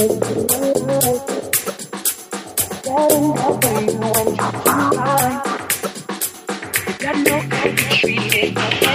Got no how to treat it.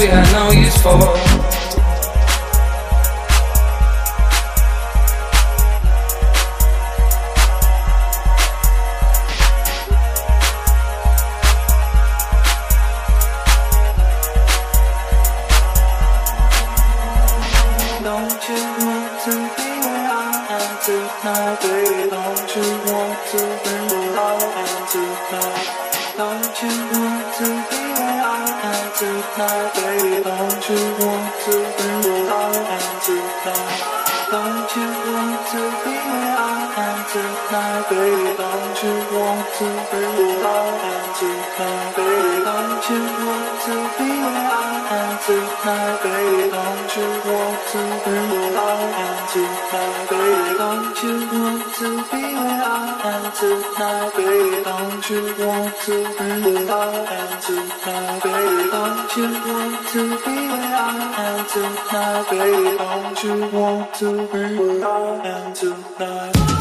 we had no use for. tonight, baby? Don't you want to be where I am tonight, baby? Don't you want to be where I am tonight, baby? Don't you want to be where I am tonight?